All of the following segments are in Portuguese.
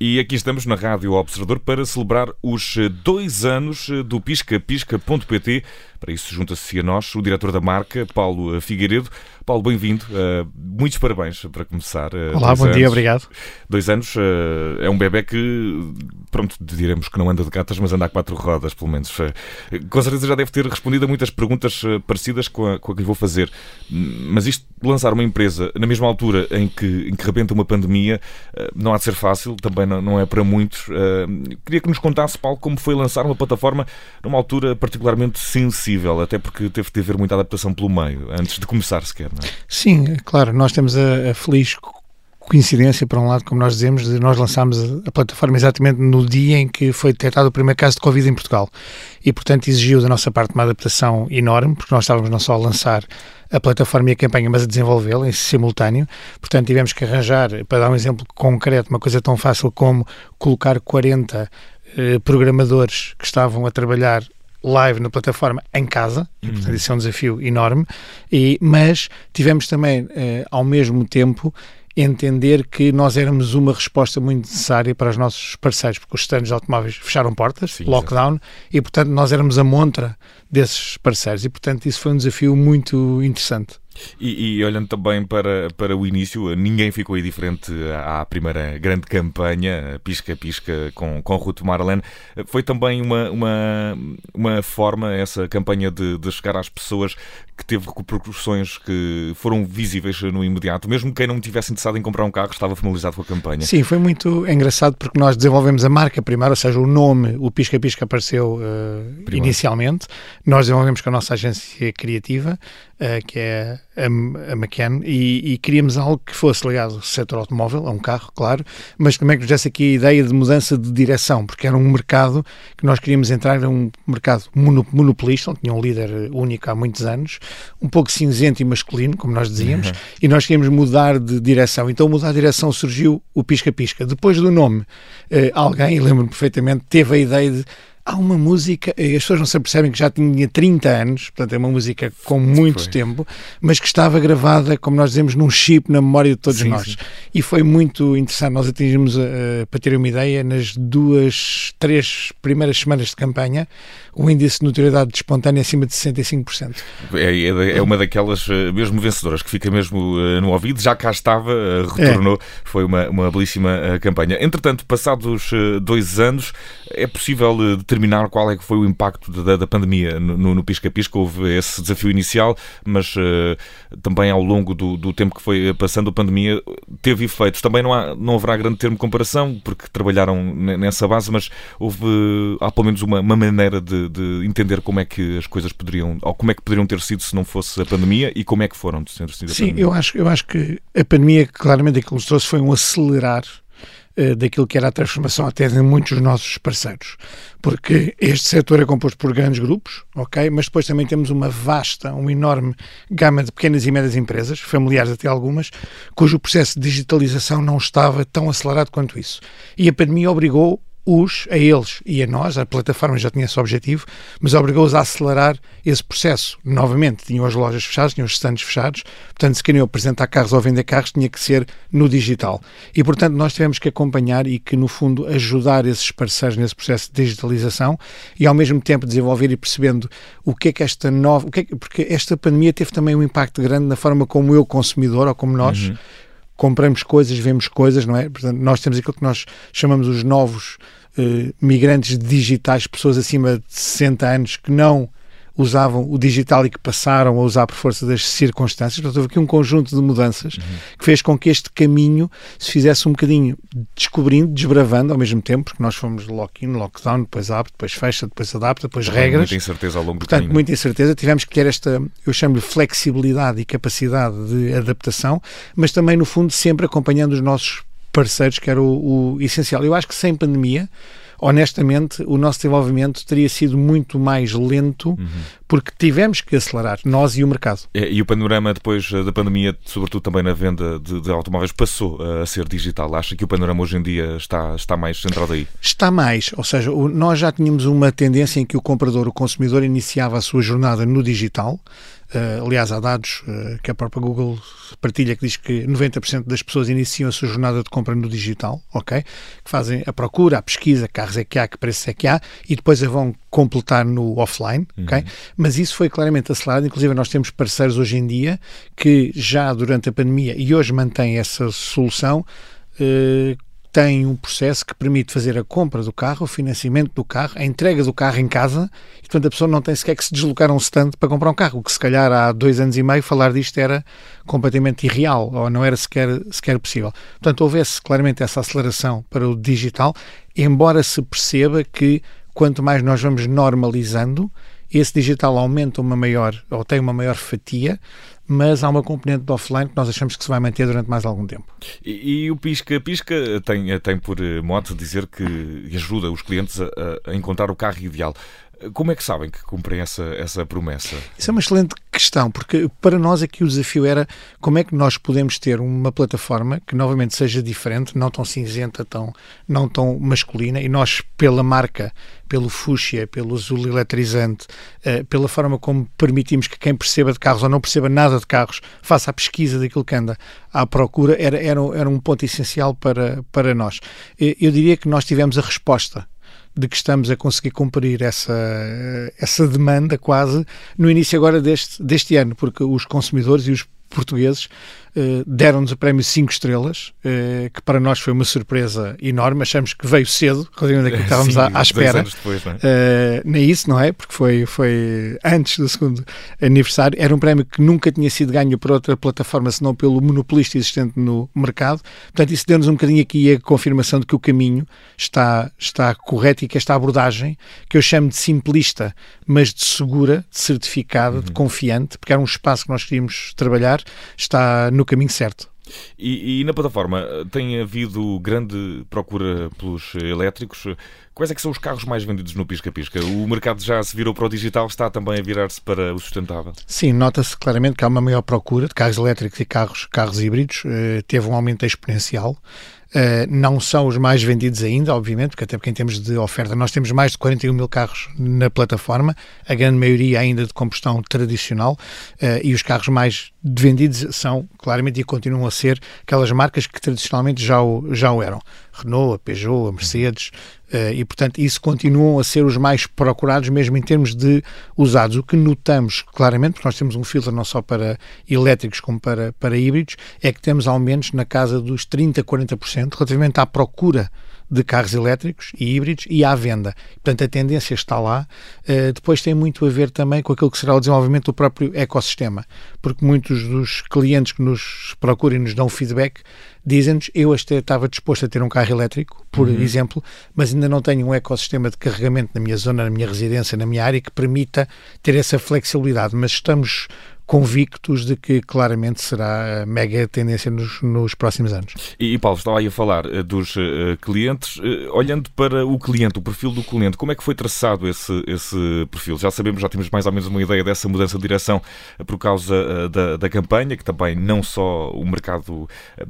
E aqui estamos na Rádio Observador para celebrar os dois anos do piscapisca.pt. Para isso junta-se a nós o diretor da marca, Paulo Figueiredo. Paulo, bem-vindo. Uh, muitos parabéns para começar. Uh, Olá, bom anos. dia, obrigado. Dois anos uh, é um bebê que, pronto, diremos que não anda de gatas, mas anda a quatro rodas, pelo menos. com certeza já deve ter respondido a muitas perguntas parecidas com a, com a que lhe vou fazer. Mas isto, lançar uma empresa na mesma altura em que, em que rebenta uma pandemia, não há de ser fácil, também não, não é para muitos. queria que nos contasse, Paulo, como foi lançar uma plataforma numa altura particularmente sensível, até porque teve de haver muita adaptação pelo meio, antes de começar sequer. É? Sim, claro, nós temos a, a, feliz coincidência, por um lado, como nós dizemos, de nós lançámos a plataforma exatamente no dia em que foi detectado o primeiro caso de Covid em Portugal. E, portanto, exigiu da nossa parte uma adaptação enorme, porque nós estávamos não só a lançar a plataforma e a campanha, mas a desenvolvê-la em simultâneo. Portanto, tivemos que arranjar, para dar um exemplo concreto, uma coisa tão fácil como colocar 40 eh, programadores que estavam a trabalhar live na plataforma em casa, e, portanto, uhum. isso é um desafio enorme, e, mas tivemos também, eh, ao mesmo tempo, entender que nós éramos uma resposta muito necessária para os nossos parceiros, porque os stands de automóveis fecharam portas, Sim, lockdown, exatamente. e portanto nós éramos a montra desses parceiros, e portanto isso foi um desafio muito interessante. E, e, olhando também para, para o início, ninguém ficou aí diferente à primeira grande campanha, Pisca-Pisca, com, com Ruth Marlene. Foi também uma, uma, uma forma, essa campanha, de, de chegar às pessoas que teve repercussões que foram visíveis no imediato. Mesmo quem não tivesse interessado em comprar um carro estava familiarizado com a campanha. Sim, foi muito engraçado porque nós desenvolvemos a marca primeiro, ou seja, o nome, o Pisca Pisca apareceu uh, inicialmente. Nós desenvolvemos com a nossa agência criativa, uh, que é a, a McCann, e, e, queríamos algo que fosse ligado ao setor automóvel, a um carro, claro, mas também que nos desse aqui a ideia de mudança de direção, porque era um mercado que nós queríamos entrar, era um mercado monopolista, onde tinha um líder único há muitos anos, um pouco cinzento e masculino, como nós dizíamos, uhum. e nós queríamos mudar de direção. Então, mudar de direção surgiu o Pisca-Pisca. Depois do nome, eh, alguém, lembro-me perfeitamente, teve a ideia de há uma música, as pessoas não se percebem que já tinha 30 anos, portanto é uma música com muito foi. tempo, mas que estava gravada, como nós dizemos, num chip na memória de todos sim, nós. Sim. E foi muito interessante. Nós atingimos, uh, para terem uma ideia, nas duas, três primeiras semanas de campanha, o índice de notoriedade espontânea acima de 65%. É, é, é uma daquelas eh, mesmo vencedoras que fica mesmo no ouvido, já cá estava, retornou, é. foi uma, uma belíssima campanha. Entretanto, passados dois anos, é possível determinar determinar qual é que foi o impacto da, da pandemia no, Pisca-Pisca. Houve esse desafio inicial, mas uh, também ao longo do, do, tempo que foi passando a pandemia teve efeitos. Também não, há, não haverá grande termo de comparação, porque trabalharam nessa base, mas houve, há pelo menos uma, uma maneira de, de, entender como é que as coisas poderiam, ou como é que poderiam ter sido se não fosse a pandemia e como é que foram de ter sido a Sim, pandemia. eu acho, eu acho que a pandemia, claramente, aquilo que trouxe foi um acelerar eh, daquilo que era a transformação até de muitos dos nossos parceiros. Porque este setor é composto por grandes grupos, ok? Mas depois também temos uma vasta, uma enorme gama de pequenas e médias empresas, familiares até algumas, cujo processo de digitalização não estava tão acelerado quanto isso. E a pandemia obrigou os, a eles e a nós, a plataforma já tinha esse objetivo, mas obrigou-os a acelerar esse processo. Novamente, tinham as lojas fechadas, tinham os stands fechados, portanto, se queriam apresentar carros ou vender carros, tinha que ser no digital. E, portanto, nós tivemos que acompanhar e que, no fundo, ajudar esses parceiros nesse processo de digitalização e, ao mesmo tempo, desenvolver e percebendo o que é que esta nova. O que é que, porque esta pandemia teve também um impacto grande na forma como eu, consumidor, ou como nós. Uhum compramos coisas, vemos coisas, não é? Portanto, nós temos aquilo que nós chamamos os novos eh, migrantes digitais, pessoas acima de 60 anos que não usavam o digital e que passaram a usar por força das circunstâncias. Portanto, houve aqui um conjunto de mudanças uhum. que fez com que este caminho se fizesse um bocadinho descobrindo, desbravando ao mesmo tempo, porque nós fomos lock-in, lockdown, depois abre, depois fecha, depois adapta, depois regras. Muita incerteza ao longo Portanto, do caminho. muita incerteza. Tivemos que ter esta, eu chamo-lhe flexibilidade e capacidade de adaptação, mas também, no fundo, sempre acompanhando os nossos parceiros, que era o, o essencial. Eu acho que sem pandemia honestamente, o nosso desenvolvimento teria sido muito mais lento, uhum. porque tivemos que acelerar, nós e o mercado. É, e o panorama depois da pandemia, sobretudo também na venda de, de, automóveis, passou a ser digital. Acha que o panorama hoje em dia está, está mais centrado aí? Está mais, ou seja, nós já tínhamos uma tendência em que o comprador, o consumidor, iniciava a sua jornada no digital, Uh, aliás, há dados uh, que a própria Google partilha que diz que 90% das pessoas iniciam a sua jornada de compra no digital, ok? Que fazem a procura, a pesquisa, carros é que há, que preços é que há, e depois a vão completar no offline, uhum. ok? Mas isso foi claramente acelerado, inclusive nós temos parceiros hoje em dia que já durante a pandemia e hoje mantêm essa solução uh, tem um processo que permite fazer a compra do carro, o financiamento do carro, a entrega do carro em casa, e portanto a pessoa não tem sequer que se deslocar a um stand para comprar um carro, o que se calhar há dois anos e meio falar disto era completamente irreal, ou não era sequer, sequer possível. Portanto, houvesse claramente essa aceleração para o digital, embora se perceba que quanto mais nós vamos normalizando, esse digital aumenta uma maior, ou tem uma maior fatia, mas há uma componente de offline que nós achamos que se vai manter durante mais algum tempo. E, e o Pisca Pisca tem, tem por modo dizer que ajuda os clientes a, a encontrar o carro ideal. Como é que sabem que cumprem essa, essa promessa? Isso é uma excelente questão, porque para nós aqui o desafio era como é que nós podemos ter uma plataforma que novamente seja diferente, não tão cinzenta, tão, não tão masculina, e nós, pela marca, pelo fúcsia, pelo azul eletrizante, uh, pela forma como permitimos que quem perceba de carros ou não perceba nada de carros faça a pesquisa daquilo que anda à procura, era, era, era um ponto essencial para, para nós. Eu diria que nós tivemos a resposta de que estamos a conseguir cumprir essa, essa demanda quase no início agora deste, deste ano, porque os consumidores e os portugueses deram-nos o prémio 5 estrelas, uh, que para nós foi uma surpresa enorme. Achamos que veio cedo, relativamente que estávamos Sim, à, à espera. Depois, não é? Uh, nem isso, não é? Porque foi, foi antes do segundo aniversário. Era um prémio que nunca tinha sido ganho por outra plataforma, senão pelo monopolista existente no mercado. Portanto, isso deu-nos um bocadinho aqui a confirmação de que o caminho está, está correto e que esta abordagem, que eu chamo de simplista, mas de segura, de certificada, uhum. de confiante, porque era um espaço que nós queríamos trabalhar, está no caminho certo. E, e, na plataforma tem havido grande procura pelos elétricos. Quais é que são os carros mais vendidos no Pisca-Pisca? O mercado já se virou para o digital, está também a virar-se para o sustentável? Sim, nota-se claramente que há uma maior procura de carros elétricos e carros, carros híbridos. Uh, teve um aumento exponencial. Uh, não são os mais vendidos ainda, obviamente, porque até porque em termos de oferta nós temos mais de 41 mil carros na plataforma, a grande maioria ainda de combustão tradicional, uh, e os carros mais vendidos são, claramente, e continuam a ser aquelas marcas que tradicionalmente já o, já o eram. Renault, a Peugeot, a Mercedes, uh, e portanto isso continuam a ser os mais procurados mesmo em termos de usados. O que notamos claramente, porque nós temos um filtro não só para elétricos como para, para híbridos, é que temos aumentos na casa dos 30%, 40% relativamente à procura de carros elétricos e híbridos e à venda. Portanto, a tendência está lá. Uh, depois tem muito a ver também com aquilo que será o desenvolvimento do próprio ecossistema, porque muitos dos clientes que nos procuram e nos dão feedback dizem-nos, eu até estava disposto a ter um carro elétrico, por uhum. exemplo, mas ainda não tenho um ecossistema de carregamento na minha zona, na minha residência, na minha área, que permita ter essa flexibilidade. Mas estamos convictos de que claramente será a mega tendência nos, nos próximos anos. E, e, Paulo, estava aí a falar uh, dos uh, clientes. Uh, olhando para o cliente, o perfil do cliente, como é que foi traçado esse, esse perfil? Já sabemos, já temos mais ou menos uma ideia dessa mudança de direção por causa da, da campanha, que também não só o mercado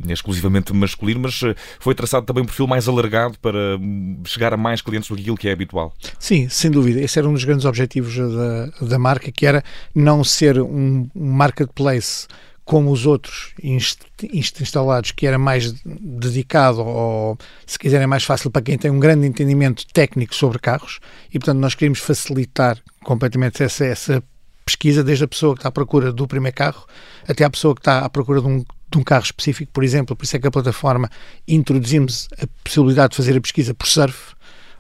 exclusivamente masculino, mas foi traçado também um perfil mais alargado para hum, chegar a mais clientes do que aquilo que é habitual. Sim, sem dúvida. Esse era um dos grandes objetivos da, da marca, que era não ser um um marketplace como os outros instalados, que era mais dedicado ou, se quiserem, mais fácil para quem tem um grande entendimento técnico sobre carros e, portanto, nós queríamos facilitar completamente essa, essa pesquisa, desde a pessoa que está à procura do primeiro carro até a pessoa que está à procura de um, de um carro específico, por exemplo. Por isso é que a plataforma introduzimos a possibilidade de fazer a pesquisa por surf,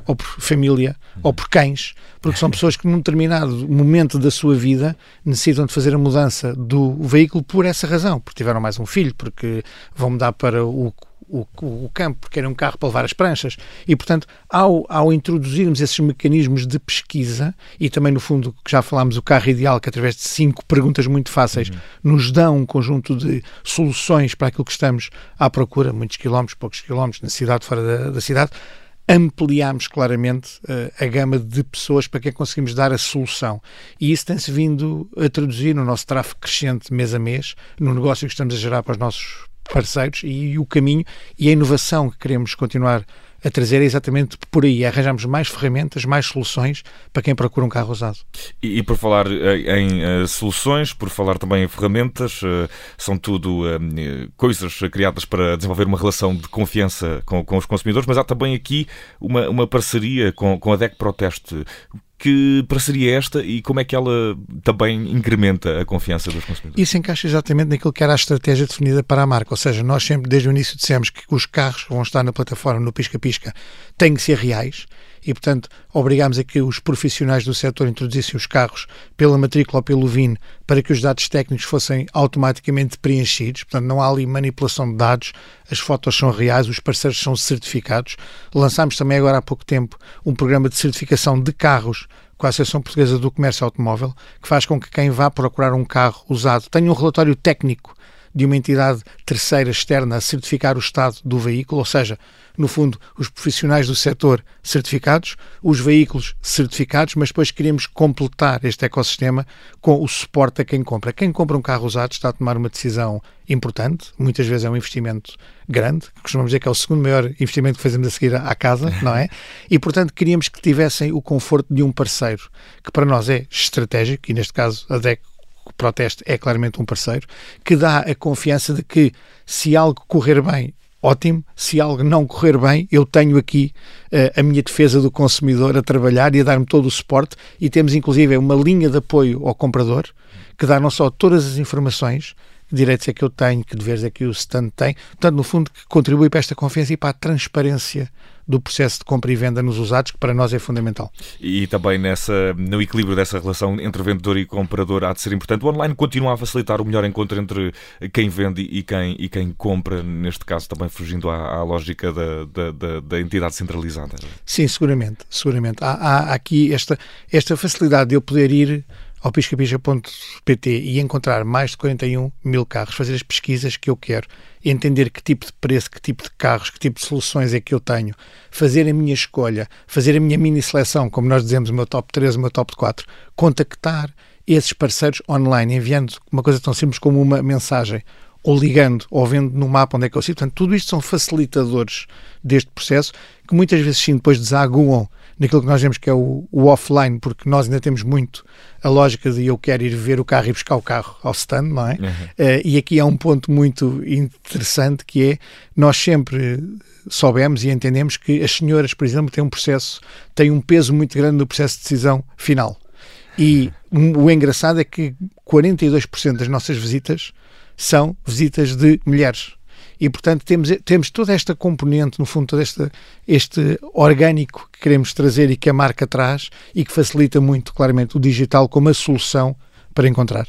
ou por família, ou por cães, porque são pessoas que num determinado momento da sua vida necessitam de fazer a mudança do veículo por essa razão, porque tiveram mais um filho, porque vão mudar para o, o, o, campo, porque era um carro para levar as pranchas. E, portanto, ao, ao introduzirmos esses mecanismos de pesquisa, e também, no fundo, que já falámos, o carro ideal, que através de cinco perguntas muito fáceis uhum. nos dão um conjunto de soluções para aquilo que estamos à procura, muitos quilómetros, poucos quilómetros, na cidade, fora da, da cidade, ampliámos claramente uh, a gama de pessoas para quem conseguimos dar a solução. E isso tem-se vindo a traduzir no nosso tráfego crescente mês a mês, no negócio que estamos a gerar para os nossos parceiros e, e o caminho e a inovação que queremos continuar a trazer é exatamente por aí, arranjarmos mais ferramentas, mais soluções para quem procura um carro usado. E, e por falar eh, em, uh, soluções, por falar também em ferramentas, uh, são tudo coisas criadas para desenvolver uma relação de confiança com, com os consumidores, mas há também aqui uma, uma parceria com, com a DEC Proteste. Que parceria é esta e como é que ela também incrementa a confiança dos consumidores? Isso encaixa exatamente naquilo que era a estratégia definida para a marca. Ou seja, nós sempre, desde o início, dissemos que os carros que vão estar na plataforma, no pisca-pisca, têm que ser reais e, portanto, obrigámos a que os profissionais do setor introduzissem os carros pela matrícula ou pelo VIN para que os dados técnicos fossem automaticamente preenchidos. Portanto, não há ali manipulação de dados, as fotos são reais, os parceiros são certificados. Lançámos também agora há pouco tempo um programa de certificação de carros com a Associação Portuguesa do Comércio Automóvel, que faz com que quem vá procurar um carro usado tenha um relatório técnico de uma entidade terceira externa a certificar o estado do veículo, ou seja, no fundo, os profissionais do setor certificados, os veículos certificados, mas depois queremos completar este ecossistema com o suporte a quem compra. Quem compra um carro usado está a tomar uma decisão importante, muitas vezes é um investimento grande, costumamos dizer que é o segundo maior investimento que fazemos a seguir à casa, não é? E, portanto, queríamos que tivessem o conforto de um parceiro, que para nós é estratégico, e neste caso a DEC Proteste é claramente um parceiro, que dá a confiança de que se algo correr bem, ótimo. Se algo não correr bem, eu tenho aqui uh, a minha defesa do consumidor a trabalhar e a dar-me todo o suporte. E temos inclusive uma linha de apoio ao comprador que dá não só todas as informações, que direitos é que eu tenho, que deveres é que o stand tem, portanto, no fundo, que contribui para esta confiança e para a transparência do processo de compra e venda nos usados, que para nós é fundamental. E também nessa, no equilíbrio dessa relação entre vendedor e comprador há de ser importante. O online continua a facilitar o melhor encontro entre quem vende e quem, e quem compra, neste caso também fugindo à, à lógica da, da, da, da, entidade centralizada. Sim, seguramente. seguramente. Há, há aqui esta, esta facilidade de eu poder ir ao piscapisca.pt e encontrar mais de 41 mil carros, fazer as pesquisas que eu quero, entender que tipo de preço, que tipo de carros, que tipo de soluções é que eu tenho, fazer a minha escolha, fazer a minha mini seleção, como nós dizemos, o meu top 3, o meu top 4, contactar esses parceiros online, enviando uma coisa tão simples como uma mensagem, ou ligando, ou vendo no mapa onde é que eu sinto. Portanto, tudo isto são facilitadores deste processo que muitas vezes sim depois desaguam naquilo que nós vemos que é o, o, offline, porque nós ainda temos muito a lógica de eu quero ir ver o carro e buscar o carro ao stand, não é? Uhum. Uh, e aqui há um ponto muito interessante que é nós sempre soubemos e entendemos que as senhoras, por exemplo, têm um processo, têm um peso muito grande no processo de decisão final. E o engraçado é que 42% das nossas visitas são visitas de mulheres e, portanto, temos, temos toda esta componente, no fundo, todo este, este orgânico que queremos trazer e que a marca traz e que facilita muito, claramente, o digital como a solução para encontrar.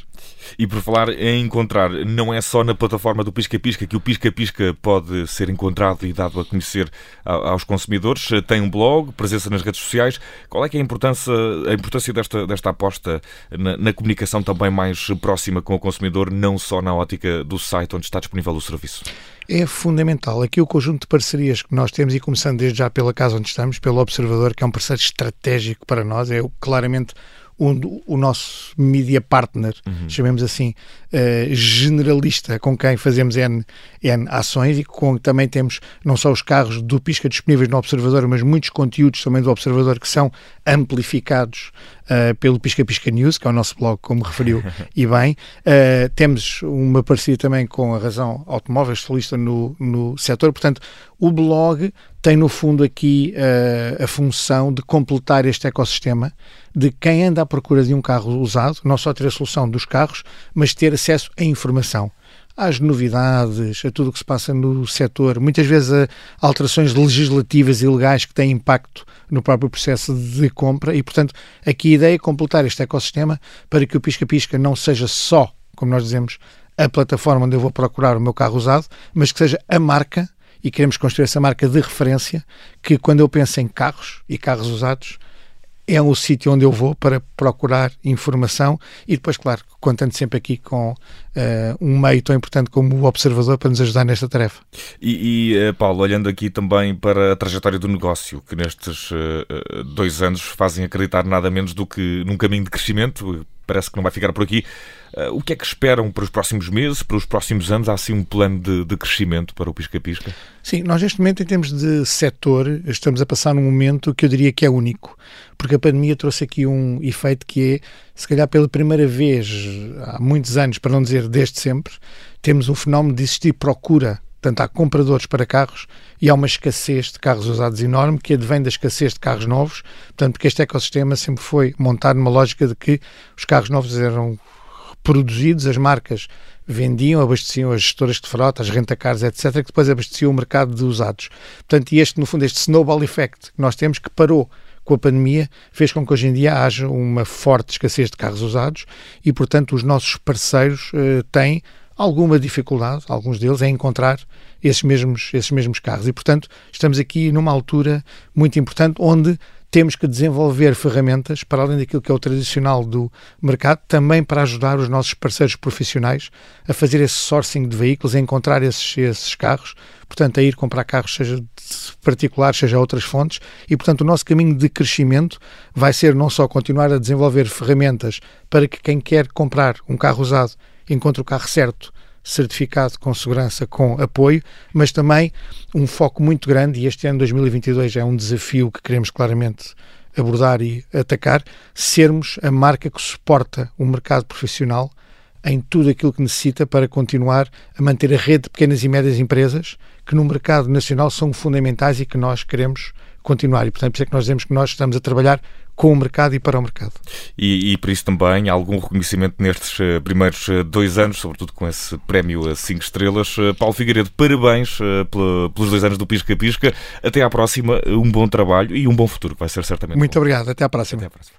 E por falar em encontrar, não é só na plataforma do Pisca Pisca que o Pisca Pisca pode ser encontrado e dado a conhecer aos consumidores. Tem um blog, presença nas redes sociais. Qual é é a importância, a importância desta, desta aposta na, na comunicação também mais próxima com o consumidor, não só na ótica do site onde está disponível o serviço? é fundamental. Aqui o conjunto de parcerias que nós temos, e começando desde já pela casa onde estamos, pelo Observador, que é um parceiro estratégico para nós, é claramente o, o nosso media partner, uhum. chamemos assim, uh, generalista, com quem fazemos N, N ações e com também temos não só os carros do Pisca disponíveis no Observador, mas muitos conteúdos também do Observador que são amplificados uh, pelo Pisca Pisca News, que é o nosso blog, como referiu e bem. Uh, temos uma parceria também com a Razão Automóvel, especialista no, no setor, portanto, o blog tem no fundo aqui uh, a função de completar este ecossistema de quem anda à procura de um carro usado, não só ter a solução dos carros, mas ter acesso à informação às novidades, a tudo o que se passa no setor, muitas vezes a alterações legislativas e legais que têm impacto no próprio processo de compra. E, portanto, aqui a ideia é completar este ecossistema para que o Pisca-Pisca não seja só, como nós dizemos, a plataforma onde eu vou procurar o meu carro usado, mas que seja a marca e queremos construir essa marca de referência que quando eu penso em carros e carros usados é o sítio onde eu vou para procurar informação e depois, claro, contando sempre aqui com uh, um meio tão importante como o Observador para nos ajudar nesta tarefa. E, e Paulo, olhando aqui também para a trajetória do negócio, que nestes uh, dois anos fazem acreditar nada menos do que num caminho de crescimento, parece que não vai ficar por aqui. Uh, o que é que esperam para os próximos meses, para os próximos anos? Há assim um plano de, de crescimento para o Pisca-Pisca? Sim, nós neste momento, em termos de setor, estamos a passar num momento que eu diria que é único, porque a pandemia trouxe aqui um efeito que é, se calhar pela primeira vez há muitos anos, para não dizer desde sempre, temos um fenómeno de existir procura Portanto, há compradores para carros e há uma escassez de carros usados enorme que advém da escassez de carros novos. Portanto, porque este ecossistema sempre foi montado numa lógica de que os carros novos eram produzidos, as marcas vendiam, abasteciam as gestoras de frota, as rentacars, etc., que depois abasteciam o mercado de usados. Portanto, este, no fundo, este snowball effect que nós temos, que parou com a pandemia, fez com que hoje em dia haja uma forte escassez de carros usados e, portanto, os nossos parceiros eh, têm alguma dificuldade, alguns deles, em encontrar esses mesmos, esses mesmos carros. E, portanto, estamos aqui numa altura muito importante onde temos que desenvolver ferramentas, para além daquilo que é o tradicional do mercado, também para ajudar os nossos parceiros profissionais a fazer esse sourcing de veículos, a encontrar esses, esses carros, portanto, a ir comprar carros, seja particulares, seja outras fontes, e, portanto, o nosso caminho de crescimento vai ser não só continuar a desenvolver ferramentas para que quem quer comprar um carro usado encontre o carro certo certificado com segurança, com apoio, mas também um foco muito grande, e este ano 2022 é um desafio que queremos claramente abordar e atacar, sermos a marca que suporta o mercado profissional em tudo aquilo que necessita para continuar a manter a rede de pequenas e médias empresas que no mercado nacional são fundamentais e que nós queremos continuar. E, portanto, por isso é que nós dizemos que nós estamos a trabalhar com o mercado e para o mercado. E, e por isso também algum reconhecimento nestes uh, primeiros uh, dois anos, sobretudo com esse prémio a 5 estrelas. Uh, Paulo Figueiredo, parabéns pelos dois anos do Pisca Pisca. Até à próxima, um bom trabalho e um bom futuro, que vai ser certamente. Muito bom. obrigado, até à próxima. Até à próxima.